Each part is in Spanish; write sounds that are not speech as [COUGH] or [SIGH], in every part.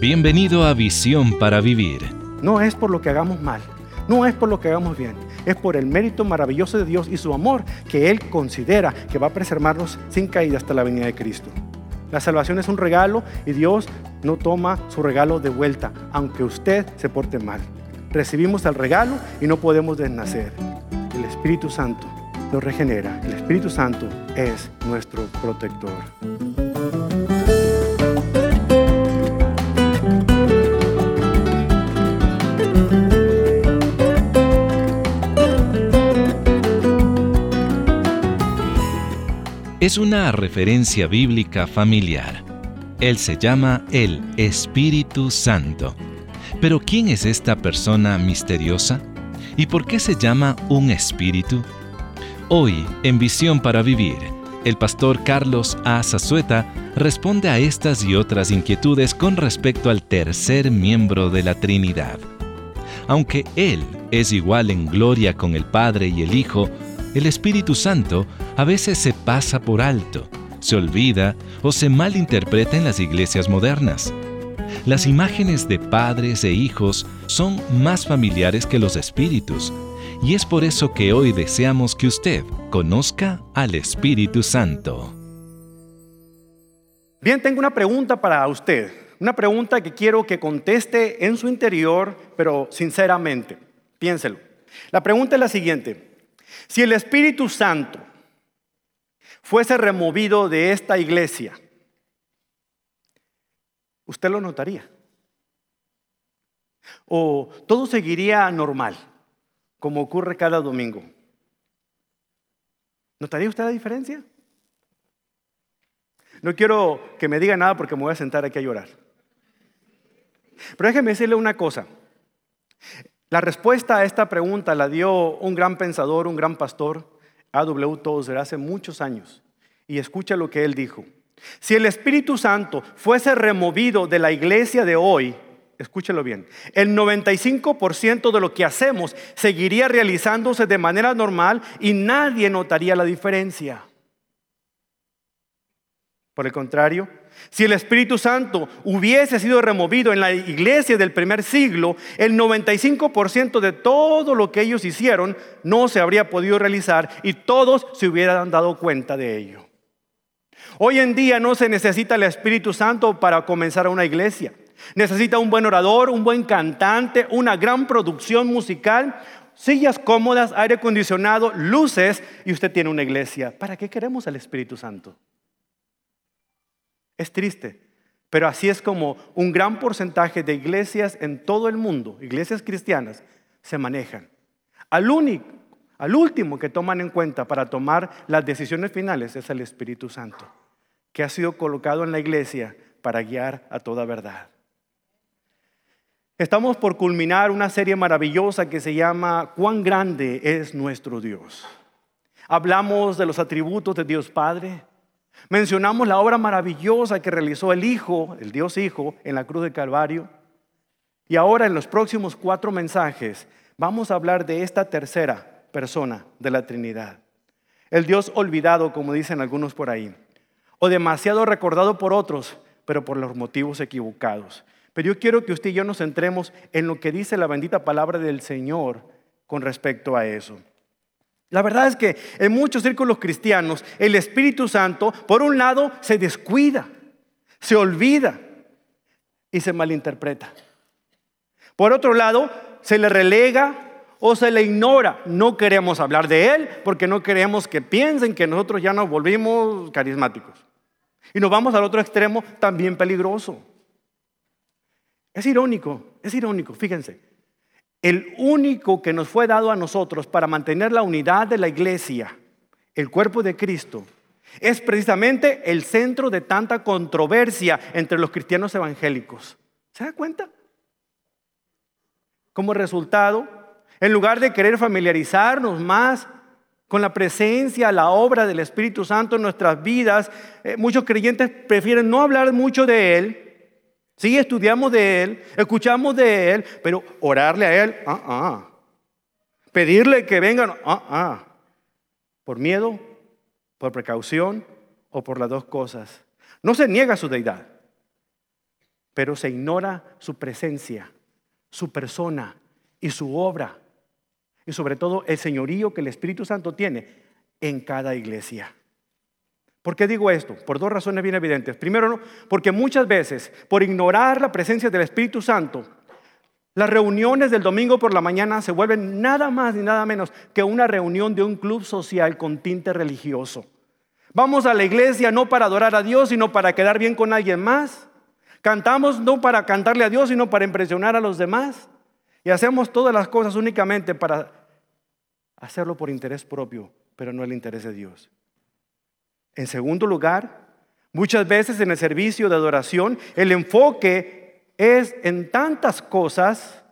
Bienvenido a Visión para Vivir. No es por lo que hagamos mal, no es por lo que hagamos bien, es por el mérito maravilloso de Dios y su amor que Él considera que va a preservarnos sin caída hasta la venida de Cristo. La salvación es un regalo y Dios no toma su regalo de vuelta, aunque usted se porte mal. Recibimos el regalo y no podemos desnacer. El Espíritu Santo nos regenera. El Espíritu Santo es nuestro protector. Es una referencia bíblica familiar. Él se llama el Espíritu Santo. Pero ¿quién es esta persona misteriosa? ¿Y por qué se llama un espíritu? Hoy, en Visión para Vivir, el pastor Carlos A. Zazueta responde a estas y otras inquietudes con respecto al tercer miembro de la Trinidad. Aunque Él es igual en gloria con el Padre y el Hijo, el Espíritu Santo a veces se pasa por alto, se olvida o se malinterpreta en las iglesias modernas. Las imágenes de padres e hijos son más familiares que los espíritus, y es por eso que hoy deseamos que usted conozca al Espíritu Santo. Bien, tengo una pregunta para usted, una pregunta que quiero que conteste en su interior, pero sinceramente. Piénselo. La pregunta es la siguiente. Si el Espíritu Santo fuese removido de esta iglesia, usted lo notaría. O todo seguiría normal, como ocurre cada domingo. ¿Notaría usted la diferencia? No quiero que me diga nada porque me voy a sentar aquí a llorar. Pero déjeme decirle una cosa. La respuesta a esta pregunta la dio un gran pensador, un gran pastor, A.W. Tozer, hace muchos años. Y escucha lo que él dijo. Si el Espíritu Santo fuese removido de la iglesia de hoy, escúchelo bien, el 95% de lo que hacemos seguiría realizándose de manera normal y nadie notaría la diferencia. Por el contrario, si el Espíritu Santo hubiese sido removido en la iglesia del primer siglo, el 95% de todo lo que ellos hicieron no se habría podido realizar y todos se hubieran dado cuenta de ello. Hoy en día no se necesita el Espíritu Santo para comenzar una iglesia. Necesita un buen orador, un buen cantante, una gran producción musical, sillas cómodas, aire acondicionado, luces y usted tiene una iglesia. ¿Para qué queremos al Espíritu Santo? Es triste, pero así es como un gran porcentaje de iglesias en todo el mundo, iglesias cristianas, se manejan. Al único, al último que toman en cuenta para tomar las decisiones finales es el Espíritu Santo, que ha sido colocado en la iglesia para guiar a toda verdad. Estamos por culminar una serie maravillosa que se llama ¿Cuán grande es nuestro Dios? Hablamos de los atributos de Dios Padre, Mencionamos la obra maravillosa que realizó el Hijo, el Dios Hijo, en la cruz de Calvario. Y ahora en los próximos cuatro mensajes vamos a hablar de esta tercera persona de la Trinidad. El Dios olvidado, como dicen algunos por ahí, o demasiado recordado por otros, pero por los motivos equivocados. Pero yo quiero que usted y yo nos centremos en lo que dice la bendita palabra del Señor con respecto a eso. La verdad es que en muchos círculos cristianos el Espíritu Santo, por un lado, se descuida, se olvida y se malinterpreta. Por otro lado, se le relega o se le ignora. No queremos hablar de Él porque no queremos que piensen que nosotros ya nos volvimos carismáticos. Y nos vamos al otro extremo también peligroso. Es irónico, es irónico, fíjense. El único que nos fue dado a nosotros para mantener la unidad de la iglesia, el cuerpo de Cristo, es precisamente el centro de tanta controversia entre los cristianos evangélicos. ¿Se da cuenta? Como resultado, en lugar de querer familiarizarnos más con la presencia, la obra del Espíritu Santo en nuestras vidas, eh, muchos creyentes prefieren no hablar mucho de Él Sí, estudiamos de Él, escuchamos de Él, pero orarle a Él, ah, ah. Pedirle que vengan, ah, ah. Por miedo, por precaución o por las dos cosas. No se niega su deidad, pero se ignora su presencia, su persona y su obra, y sobre todo el señorío que el Espíritu Santo tiene en cada iglesia. ¿Por qué digo esto? Por dos razones bien evidentes. Primero, porque muchas veces, por ignorar la presencia del Espíritu Santo, las reuniones del domingo por la mañana se vuelven nada más ni nada menos que una reunión de un club social con tinte religioso. Vamos a la iglesia no para adorar a Dios, sino para quedar bien con alguien más. Cantamos no para cantarle a Dios, sino para impresionar a los demás. Y hacemos todas las cosas únicamente para hacerlo por interés propio, pero no el interés de Dios. En segundo lugar, muchas veces en el servicio de adoración, el enfoque es en tantas cosas,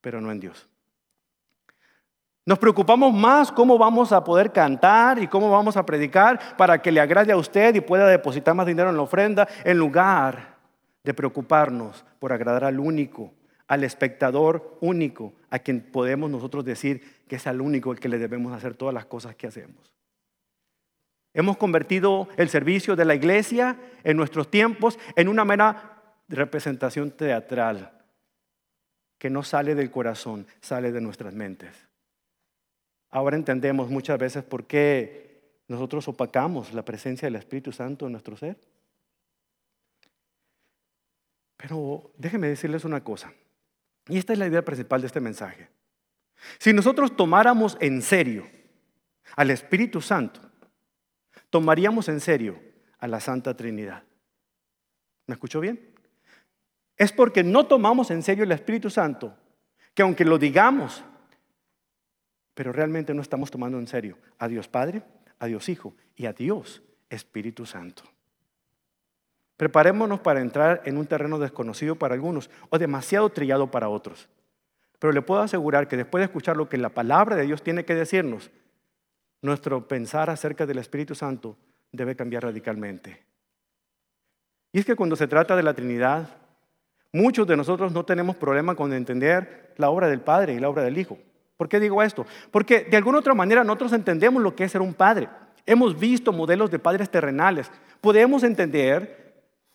pero no en Dios. Nos preocupamos más cómo vamos a poder cantar y cómo vamos a predicar para que le agrade a usted y pueda depositar más dinero en la ofrenda, en lugar de preocuparnos por agradar al único, al espectador único, a quien podemos nosotros decir que es al único el que le debemos hacer todas las cosas que hacemos. Hemos convertido el servicio de la iglesia en nuestros tiempos en una mera representación teatral que no sale del corazón, sale de nuestras mentes. Ahora entendemos muchas veces por qué nosotros opacamos la presencia del Espíritu Santo en nuestro ser. Pero déjenme decirles una cosa, y esta es la idea principal de este mensaje. Si nosotros tomáramos en serio al Espíritu Santo, tomaríamos en serio a la Santa Trinidad. ¿Me escuchó bien? Es porque no tomamos en serio el Espíritu Santo, que aunque lo digamos, pero realmente no estamos tomando en serio a Dios Padre, a Dios Hijo y a Dios Espíritu Santo. Preparémonos para entrar en un terreno desconocido para algunos o demasiado trillado para otros. Pero le puedo asegurar que después de escuchar lo que la palabra de Dios tiene que decirnos, nuestro pensar acerca del Espíritu Santo debe cambiar radicalmente. Y es que cuando se trata de la Trinidad, muchos de nosotros no tenemos problema con entender la obra del Padre y la obra del Hijo. ¿Por qué digo esto? Porque de alguna otra manera nosotros entendemos lo que es ser un padre. Hemos visto modelos de padres terrenales. Podemos entender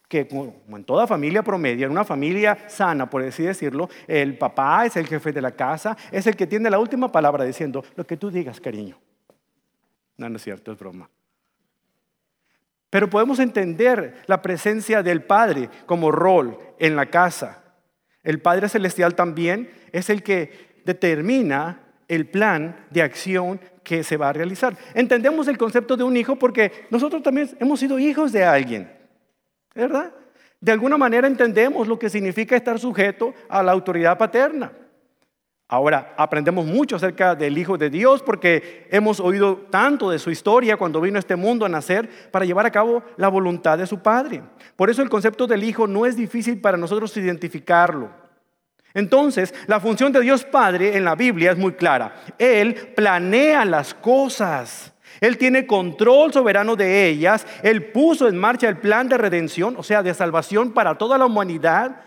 que como en toda familia promedio, en una familia sana, por así decirlo, el papá es el jefe de la casa, es el que tiene la última palabra diciendo, lo que tú digas, cariño. No, no es cierto, es broma. Pero podemos entender la presencia del Padre como rol en la casa. El Padre Celestial también es el que determina el plan de acción que se va a realizar. Entendemos el concepto de un hijo porque nosotros también hemos sido hijos de alguien, ¿verdad? De alguna manera entendemos lo que significa estar sujeto a la autoridad paterna. Ahora, aprendemos mucho acerca del Hijo de Dios porque hemos oído tanto de su historia cuando vino a este mundo a nacer para llevar a cabo la voluntad de su Padre. Por eso el concepto del Hijo no es difícil para nosotros identificarlo. Entonces, la función de Dios Padre en la Biblia es muy clara. Él planea las cosas. Él tiene control soberano de ellas. Él puso en marcha el plan de redención, o sea, de salvación para toda la humanidad.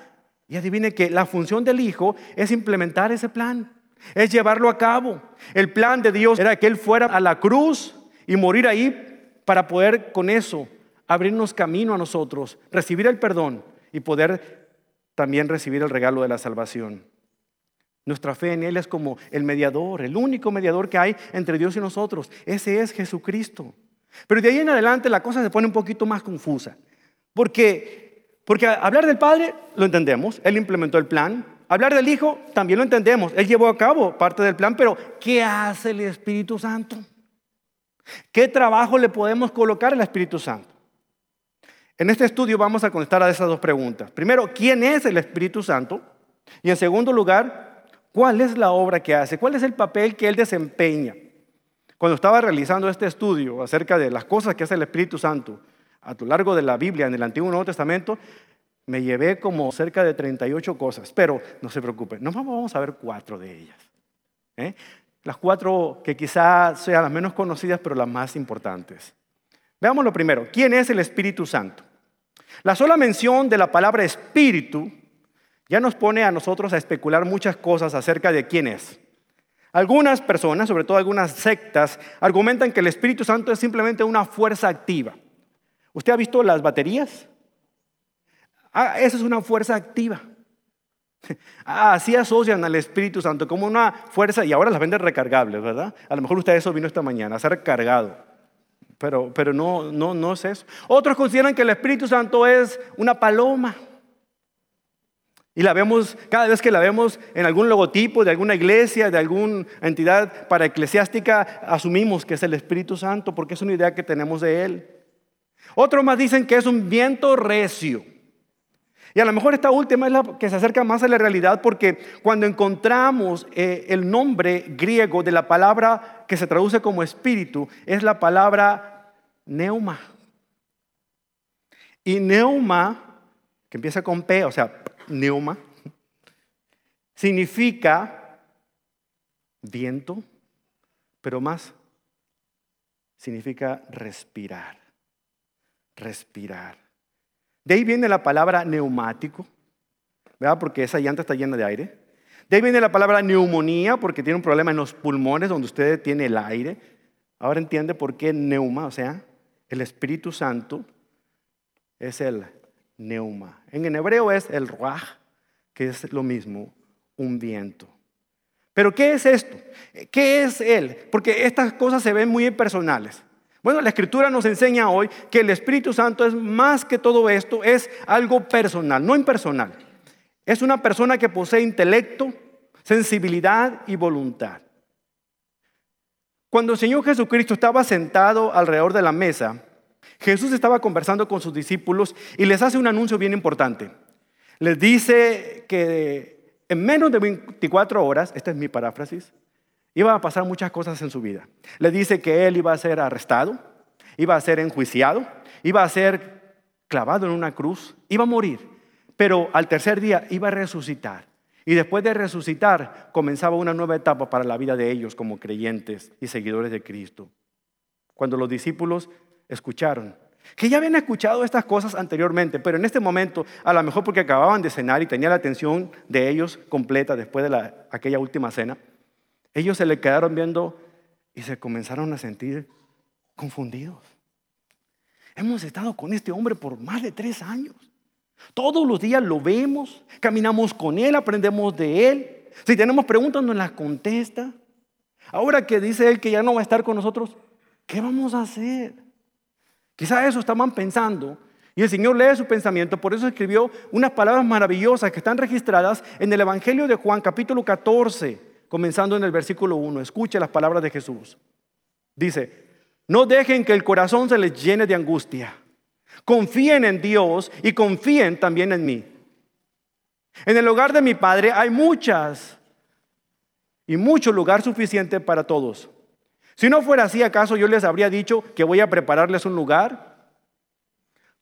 Y adivine que la función del Hijo es implementar ese plan, es llevarlo a cabo. El plan de Dios era que Él fuera a la cruz y morir ahí para poder con eso abrirnos camino a nosotros, recibir el perdón y poder también recibir el regalo de la salvación. Nuestra fe en Él es como el mediador, el único mediador que hay entre Dios y nosotros. Ese es Jesucristo. Pero de ahí en adelante la cosa se pone un poquito más confusa. Porque, porque hablar del Padre lo entendemos, Él implementó el plan. Hablar del Hijo también lo entendemos, Él llevó a cabo parte del plan, pero ¿qué hace el Espíritu Santo? ¿Qué trabajo le podemos colocar al Espíritu Santo? En este estudio vamos a contestar a esas dos preguntas. Primero, ¿quién es el Espíritu Santo? Y en segundo lugar, ¿cuál es la obra que hace? ¿Cuál es el papel que él desempeña? Cuando estaba realizando este estudio acerca de las cosas que hace el Espíritu Santo a lo largo de la Biblia en el Antiguo y Nuevo Testamento, me llevé como cerca de 38 cosas, pero no se preocupen, no vamos a ver cuatro de ellas. ¿eh? Las cuatro que quizás sean las menos conocidas, pero las más importantes. Veamos lo primero, ¿quién es el Espíritu Santo? La sola mención de la palabra espíritu ya nos pone a nosotros a especular muchas cosas acerca de quién es. Algunas personas, sobre todo algunas sectas, argumentan que el Espíritu Santo es simplemente una fuerza activa, ¿Usted ha visto las baterías? Ah, esa es una fuerza activa. [LAUGHS] Ah, así asocian al Espíritu Santo como una fuerza, y ahora las venden recargables, ¿verdad? A lo mejor usted eso vino esta mañana, a ser recargado. Pero, pero no, no, no es eso. Otros consideran que el Espíritu Santo es una paloma. Y la vemos, cada vez que la vemos en algún logotipo de alguna iglesia, de alguna entidad para eclesiástica, asumimos que es el Espíritu Santo porque es una idea que tenemos de Él. Otros más dicen que es un viento recio. Y a lo mejor esta última es la que se acerca más a la realidad porque cuando encontramos eh, el nombre griego de la palabra que se traduce como espíritu, es la palabra neuma. Y neuma, que empieza con P, o sea, neuma, significa viento, pero más significa respirar, respirar. De ahí viene la palabra neumático, ¿verdad? Porque esa llanta está llena de aire. De ahí viene la palabra neumonía, porque tiene un problema en los pulmones donde usted tiene el aire. Ahora entiende por qué neuma, o sea, el Espíritu Santo es el neuma. En hebreo es el ruach, que es lo mismo, un viento. Pero ¿qué es esto? ¿Qué es Él? Porque estas cosas se ven muy personales. Bueno, la escritura nos enseña hoy que el Espíritu Santo es más que todo esto, es algo personal, no impersonal. Es una persona que posee intelecto, sensibilidad y voluntad. Cuando el Señor Jesucristo estaba sentado alrededor de la mesa, Jesús estaba conversando con sus discípulos y les hace un anuncio bien importante. Les dice que en menos de 24 horas, esta es mi paráfrasis, Iba a pasar muchas cosas en su vida. Le dice que él iba a ser arrestado, iba a ser enjuiciado, iba a ser clavado en una cruz, iba a morir, pero al tercer día iba a resucitar. Y después de resucitar comenzaba una nueva etapa para la vida de ellos como creyentes y seguidores de Cristo. Cuando los discípulos escucharon, que ya habían escuchado estas cosas anteriormente, pero en este momento, a lo mejor porque acababan de cenar y tenía la atención de ellos completa después de aquella última cena, ellos se le quedaron viendo y se comenzaron a sentir confundidos. Hemos estado con este hombre por más de tres años. Todos los días lo vemos, caminamos con él, aprendemos de él. Si tenemos preguntas, nos las contesta. Ahora que dice él que ya no va a estar con nosotros, ¿qué vamos a hacer? Quizás eso estaban pensando y el Señor lee su pensamiento, por eso escribió unas palabras maravillosas que están registradas en el Evangelio de Juan capítulo 14 comenzando en el versículo 1. Escuche las palabras de Jesús. Dice, no dejen que el corazón se les llene de angustia. Confíen en Dios y confíen también en mí. En el hogar de mi Padre hay muchas y mucho lugar suficiente para todos. Si no fuera así, ¿acaso yo les habría dicho que voy a prepararles un lugar?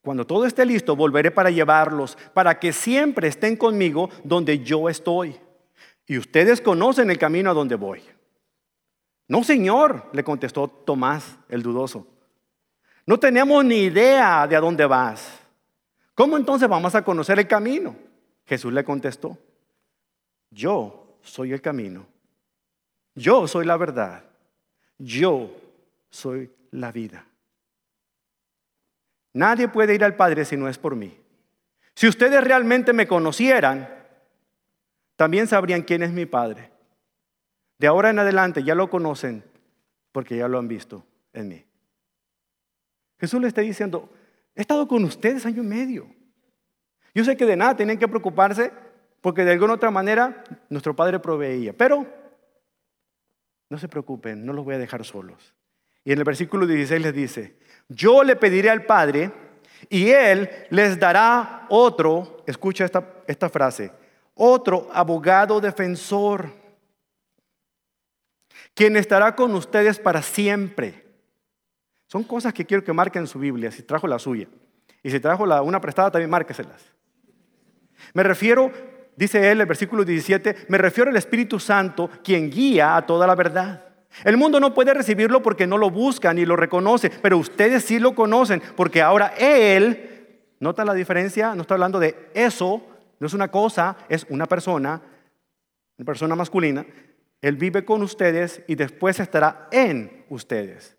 Cuando todo esté listo, volveré para llevarlos, para que siempre estén conmigo donde yo estoy. Y ustedes conocen el camino a donde voy. No, Señor, le contestó Tomás, el dudoso. No tenemos ni idea de a dónde vas. ¿Cómo entonces vamos a conocer el camino? Jesús le contestó, yo soy el camino. Yo soy la verdad. Yo soy la vida. Nadie puede ir al Padre si no es por mí. Si ustedes realmente me conocieran, también sabrían quién es mi Padre. De ahora en adelante ya lo conocen porque ya lo han visto en mí. Jesús le está diciendo, he estado con ustedes año y medio. Yo sé que de nada tienen que preocuparse porque de alguna otra manera nuestro Padre proveía. Pero no se preocupen, no los voy a dejar solos. Y en el versículo 16 les dice, yo le pediré al Padre y Él les dará otro, escucha esta, esta frase, otro abogado defensor, quien estará con ustedes para siempre. Son cosas que quiero que marquen en su Biblia, si trajo la suya. Y si trajo la, una prestada, también márqueselas. Me refiero, dice él, el versículo 17, me refiero al Espíritu Santo, quien guía a toda la verdad. El mundo no puede recibirlo porque no lo busca ni lo reconoce, pero ustedes sí lo conocen, porque ahora Él, nota la diferencia, no está hablando de eso, no es una cosa, es una persona, una persona masculina. Él vive con ustedes y después estará en ustedes.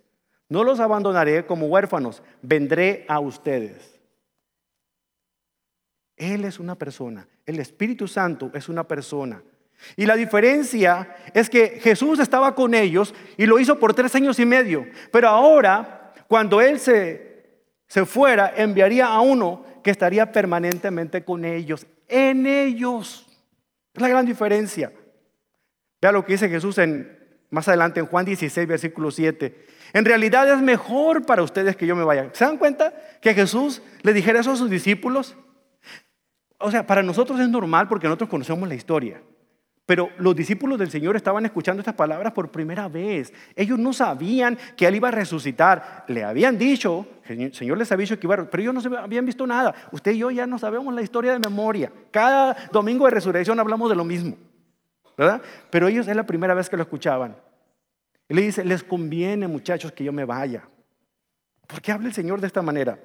No los abandonaré como huérfanos, vendré a ustedes. Él es una persona, el Espíritu Santo es una persona. Y la diferencia es que Jesús estaba con ellos y lo hizo por tres años y medio. Pero ahora, cuando Él se, se fuera, enviaría a uno que estaría permanentemente con ellos, en ellos. Es la gran diferencia. Vea lo que dice Jesús en, más adelante en Juan 16, versículo 7. En realidad es mejor para ustedes que yo me vaya. ¿Se dan cuenta que Jesús le dijera eso a sus discípulos? O sea, para nosotros es normal porque nosotros conocemos la historia. Pero los discípulos del Señor estaban escuchando estas palabras por primera vez. Ellos no sabían que Él iba a resucitar. Le habían dicho, el Señor les había dicho que iba a pero ellos no habían visto nada. Usted y yo ya no sabemos la historia de memoria. Cada domingo de resurrección hablamos de lo mismo. ¿Verdad? Pero ellos es la primera vez que lo escuchaban. Él le dice, les conviene muchachos que yo me vaya. ¿Por qué habla el Señor de esta manera?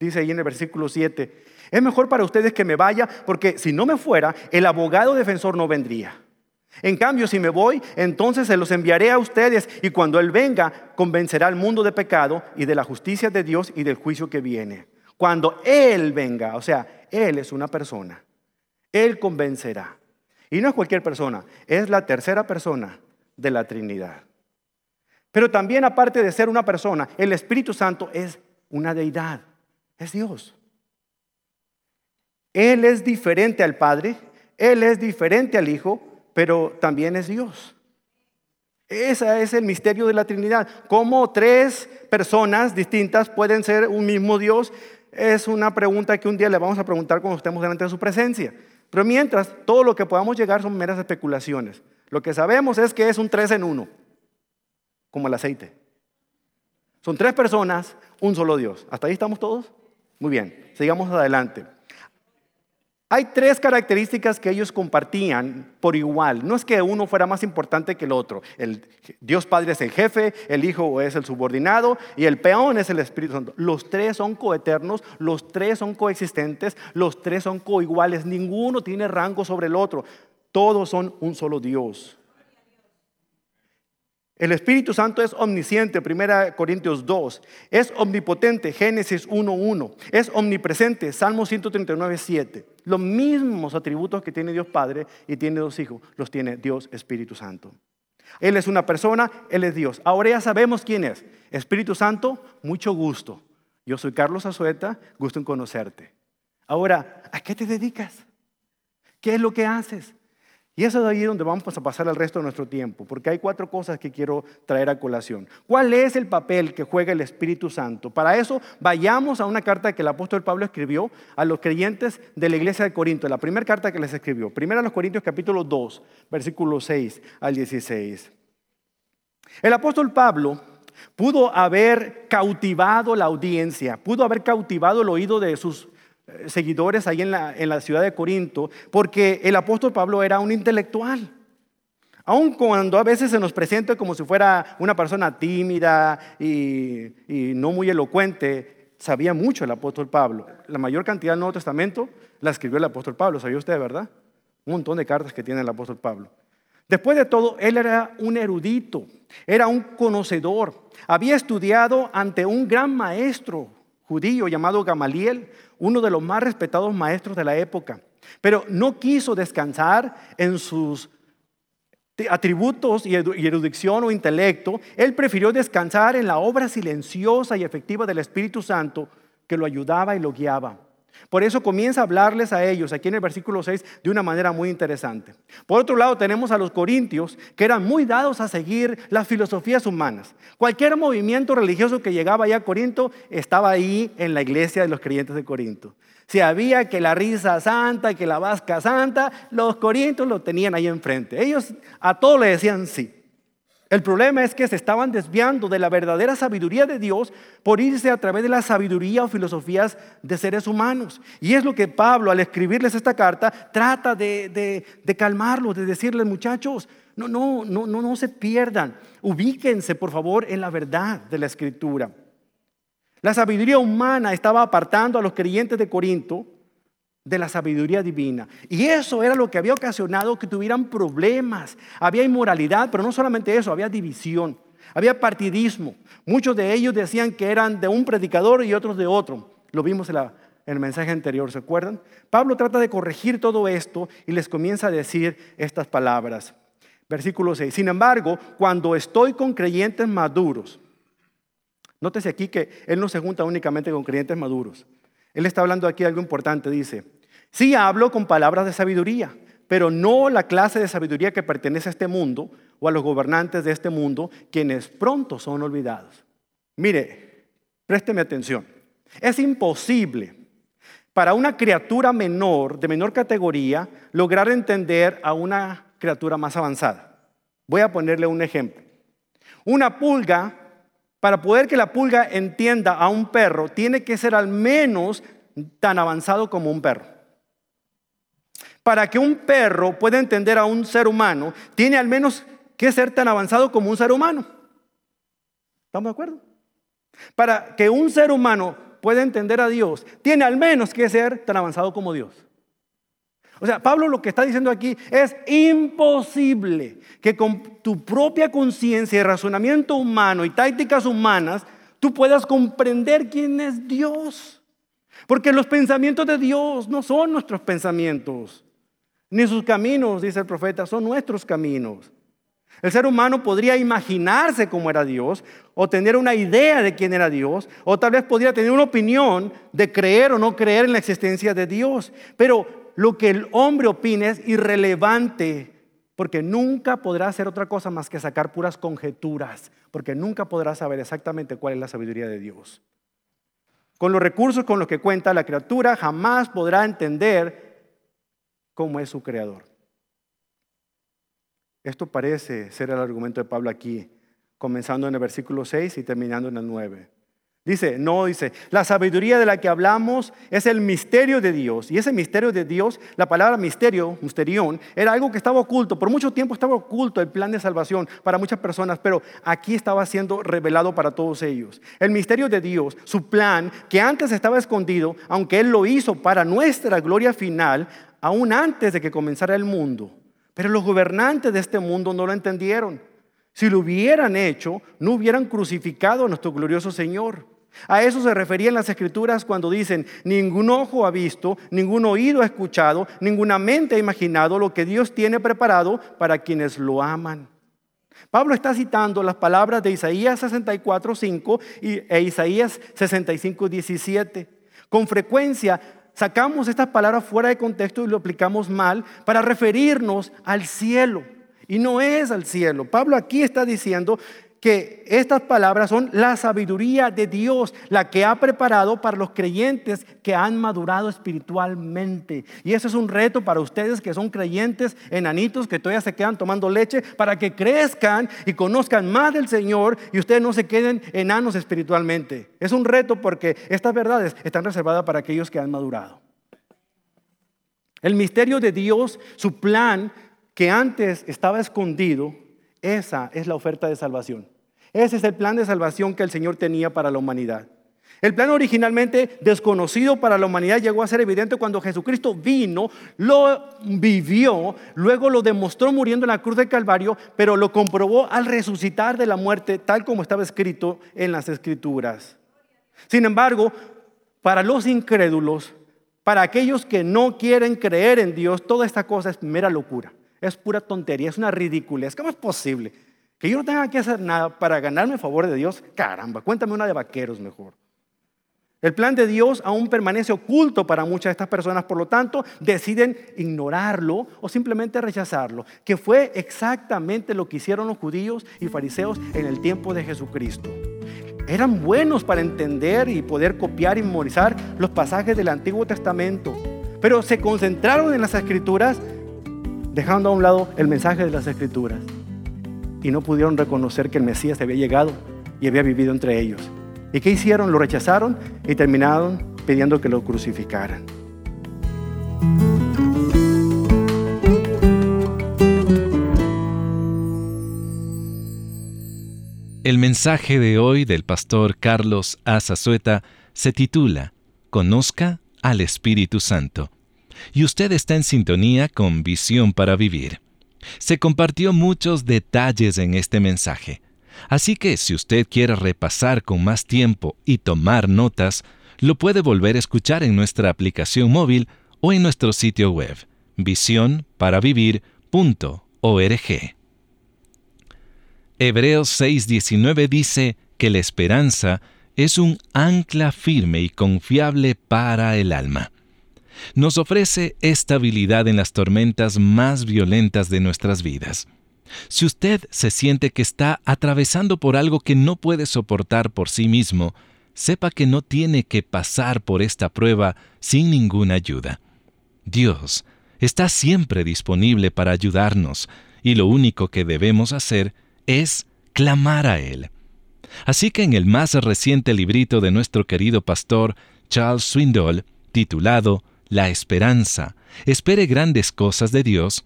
Dice ahí en el versículo 7, es mejor para ustedes que me vaya porque si no me fuera, el abogado defensor no vendría. En cambio, si me voy, entonces se los enviaré a ustedes y cuando Él venga, convencerá al mundo de pecado y de la justicia de Dios y del juicio que viene. Cuando Él venga, o sea, Él es una persona, Él convencerá. Y no es cualquier persona, es la tercera persona de la Trinidad. Pero también aparte de ser una persona, el Espíritu Santo es una deidad, es Dios. Él es diferente al Padre, Él es diferente al Hijo, pero también es Dios. Ese es el misterio de la Trinidad. Cómo tres personas distintas pueden ser un mismo Dios es una pregunta que un día le vamos a preguntar cuando estemos delante de su presencia. Pero mientras, todo lo que podamos llegar son meras especulaciones. Lo que sabemos es que es un tres en uno, como el aceite. Son tres personas, un solo Dios. ¿Hasta ahí estamos todos? Muy bien, sigamos adelante. Hay tres características que ellos compartían por igual. No es que uno fuera más importante que el otro. El Dios Padre es el jefe, el Hijo es el subordinado y el peón es el Espíritu Santo. Los tres son coeternos, los tres son coexistentes, los tres son coiguales. Ninguno tiene rango sobre el otro. Todos son un solo Dios. El Espíritu Santo es omnisciente, 1 Corintios 2. Es omnipotente, Génesis 1.1. Es omnipresente, Salmo 139, 7. Los mismos atributos que tiene Dios Padre y tiene dos hijos, los tiene Dios Espíritu Santo. Él es una persona, Él es Dios. Ahora ya sabemos quién es. Espíritu Santo, mucho gusto. Yo soy Carlos Azueta, gusto en conocerte. Ahora, ¿a qué te dedicas? ¿Qué es lo que haces? Y eso es ahí donde vamos a pasar el resto de nuestro tiempo, porque hay cuatro cosas que quiero traer a colación. ¿Cuál es el papel que juega el Espíritu Santo? Para eso vayamos a una carta que el apóstol Pablo escribió a los creyentes de la iglesia de Corinto, la primera carta que les escribió. Primera a los Corintios capítulo 2, versículo 6 al 16. El apóstol Pablo pudo haber cautivado la audiencia, pudo haber cautivado el oído de sus seguidores ahí en la, en la ciudad de Corinto, porque el apóstol Pablo era un intelectual. Aun cuando a veces se nos presenta como si fuera una persona tímida y, y, no muy elocuente, sabía mucho el apóstol Pablo. La mayor cantidad del Nuevo Testamento la escribió el apóstol Pablo, ¿sabía usted, verdad? Un montón de cartas que tiene el apóstol Pablo. Después de todo, él era un erudito, era un conocedor, había estudiado ante un gran maestro judío llamado Gamaliel, uno de los más respetados maestros de la época, pero no quiso descansar en sus atributos y erudición o intelecto, él prefirió descansar en la obra silenciosa y efectiva del Espíritu Santo que lo ayudaba y lo guiaba. Por eso comienza a hablarles a ellos aquí en el versículo 6 de una manera muy interesante. Por otro lado tenemos a los corintios que eran muy dados a seguir las filosofías humanas. Cualquier movimiento religioso que llegaba allá a Corinto estaba ahí en la iglesia de los creyentes de Corinto. Si había que la risa santa, que la vasca santa, los corintios lo tenían ahí enfrente. Ellos a todo le decían sí. El problema es que se estaban desviando de la verdadera sabiduría de Dios por irse a través de la sabiduría o filosofías de seres humanos. Y es lo que Pablo, al escribirles esta carta, trata de, de calmarlos, de decirles, muchachos, no, no, no, no, no se pierdan. Ubíquense, por favor, en la verdad de la escritura. La sabiduría humana estaba apartando a los creyentes de Corinto de la sabiduría divina. Y eso era lo que había ocasionado que tuvieran problemas. Había inmoralidad, pero no solamente eso, había división. Había partidismo. Muchos de ellos decían que eran de un predicador y otros de otro. Lo vimos en, el mensaje anterior, ¿se acuerdan? Pablo trata de corregir todo esto y les comienza a decir estas palabras. Versículo 6. Sin embargo, cuando estoy con creyentes maduros, nótese aquí que él no se junta únicamente con creyentes maduros. Él está hablando aquí de algo importante, dice, sí hablo con palabras de sabiduría, pero no la clase de sabiduría que pertenece a este mundo o a los gobernantes de este mundo, quienes pronto son olvidados. Mire, présteme atención. Es imposible para una criatura menor, de menor categoría, lograr entender a una criatura más avanzada. Voy a ponerle un ejemplo. Una pulga, para poder que la pulga entienda a un perro, tiene que ser al menos tan avanzado como un perro. Para que un perro pueda entender a un ser humano, tiene al menos que ser tan avanzado como un ser humano. ¿Estamos de acuerdo? Para que un ser humano pueda entender a Dios, tiene al menos que ser tan avanzado como Dios. O sea, Pablo lo que está diciendo aquí es imposible que con tu propia conciencia y razonamiento humano y tácticas humanas tú puedas comprender quién es Dios. Porque los pensamientos de Dios no son nuestros pensamientos, ni sus caminos, dice el profeta, son nuestros caminos. El ser humano podría imaginarse cómo era Dios, o tener una idea de quién era Dios, o tal vez podría tener una opinión de creer o no creer en la existencia de Dios. Pero lo que el hombre opine es irrelevante, porque nunca podrá hacer otra cosa más que sacar puras conjeturas, porque nunca podrá saber exactamente cuál es la sabiduría de Dios. Con los recursos con los que cuenta la criatura, jamás podrá entender cómo es su creador. Esto parece ser el argumento de Pablo aquí, comenzando en el versículo 6 y terminando en el 9. Dice, no, dice, la sabiduría de la que hablamos es el misterio de Dios. Y ese misterio de Dios, la palabra misterio, misterión, era algo que estaba oculto. Por mucho tiempo estaba oculto el plan de salvación para muchas personas, pero aquí estaba siendo revelado para todos ellos. El misterio de Dios, su plan, que antes estaba escondido, aunque Él lo hizo para nuestra gloria final, aún antes de que comenzara el mundo. Pero los gobernantes de este mundo no lo entendieron. Si lo hubieran hecho, no hubieran crucificado a nuestro glorioso Señor. A eso se referían las escrituras cuando dicen, ningún ojo ha visto, ningún oído ha escuchado, ninguna mente ha imaginado lo que Dios tiene preparado para quienes lo aman. Pablo está citando las palabras de Isaías 64, 5 e Isaías 65, 17. Con frecuencia sacamos estas palabras fuera de contexto y lo aplicamos mal para referirnos al cielo. Y no es al cielo. Pablo aquí está diciendo que estas palabras son la sabiduría de Dios, la que ha preparado para los creyentes que han madurado espiritualmente. Y eso es un reto para ustedes que son creyentes enanitos, que todavía se quedan tomando leche, para que crezcan y conozcan más del Señor y ustedes no se queden enanos espiritualmente. Es un reto porque estas verdades están reservadas para aquellos que han madurado. El misterio de Dios, su plan que antes estaba escondido, esa es la oferta de salvación. Ese es el plan de salvación que el Señor tenía para la humanidad. El plan originalmente desconocido para la humanidad llegó a ser evidente cuando Jesucristo vino, lo vivió, luego lo demostró muriendo en la cruz del Calvario, pero lo comprobó al resucitar de la muerte, tal como estaba escrito en las Escrituras. Sin embargo, para los incrédulos, para aquellos que no quieren creer en Dios, toda esta cosa es mera locura, es pura tontería, es una ridiculez. ¿Cómo es posible? Que yo no tenga que hacer nada para ganarme el favor de Dios. Caramba, cuéntame una de vaqueros mejor. El plan de Dios aún permanece oculto para muchas de estas personas, por lo tanto, deciden ignorarlo o simplemente rechazarlo, que fue exactamente lo que hicieron los judíos y fariseos en el tiempo de Jesucristo. Eran buenos para entender y poder copiar y memorizar los pasajes del Antiguo Testamento, pero se concentraron en las escrituras, dejando a un lado el mensaje de las escrituras y no pudieron reconocer que el Mesías había llegado y había vivido entre ellos. ¿Y qué hicieron? Lo rechazaron y terminaron pidiendo que lo crucificaran. El mensaje de hoy del pastor Carlos Azazueta se titula Conozca al Espíritu Santo. Y usted está en sintonía con Visión para Vivir. Se compartió muchos detalles en este mensaje. Así que si usted quiere repasar con más tiempo y tomar notas, lo puede volver a escuchar en nuestra aplicación móvil o en nuestro sitio web visionparavivir.org. Hebreos 6:19 dice que la esperanza es un ancla firme y confiable para el alma. Nos ofrece estabilidad en las tormentas más violentas de nuestras vidas. Si usted se siente que está atravesando por algo que no puede soportar por sí mismo, sepa que no tiene que pasar por esta prueba sin ninguna ayuda. Dios está siempre disponible para ayudarnos y lo único que debemos hacer es clamar a Él. Así que en el más reciente librito de nuestro querido pastor Charles Swindoll, titulado La Esperanza, espere grandes cosas de Dios,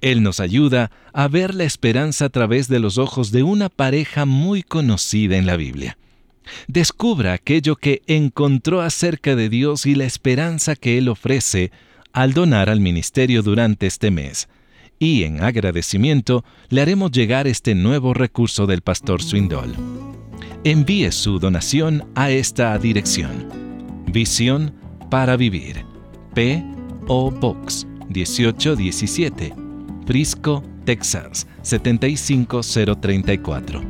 él nos ayuda a ver la esperanza a través de los ojos de una pareja muy conocida en la Biblia. Descubra aquello que encontró acerca de Dios y la esperanza que Él ofrece al donar al ministerio durante este mes. Y en agradecimiento le haremos llegar este nuevo recurso del pastor Swindoll. Envíe su donación a esta dirección. Visión para vivir. P. O. Box 1817 Frisco, Texas 75034.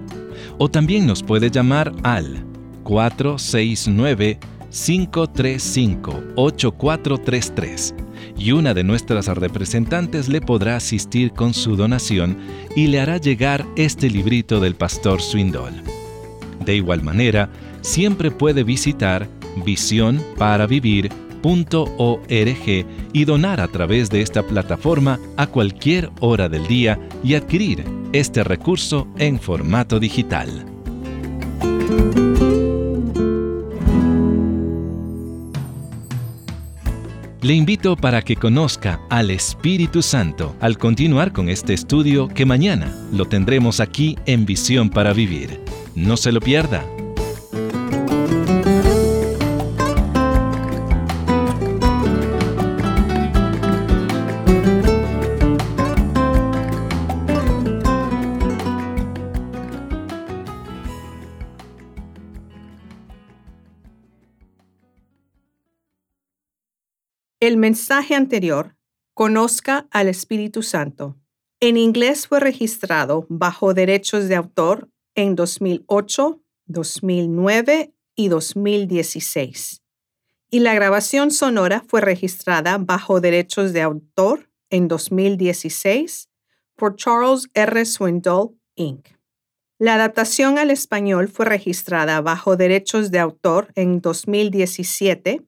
O también nos puede llamar al 469-535-8433 y una de nuestras representantes le podrá asistir con su donación y le hará llegar este librito del pastor Swindoll. De igual manera, siempre puede visitar Visión para Vivir .org y donar a través de esta plataforma a cualquier hora del día y adquirir este recurso en formato digital. Le invito para que conozca al Espíritu Santo al continuar con este estudio que mañana lo tendremos aquí en Visión para Vivir. No se lo pierda. El mensaje anterior, Conozca al Espíritu Santo. En inglés fue registrado bajo derechos de autor en 2008, 2009 y 2016. Y la grabación sonora fue registrada bajo derechos de autor en 2016 por Charles R. Swindoll, Inc. La adaptación al español fue registrada bajo derechos de autor en 2017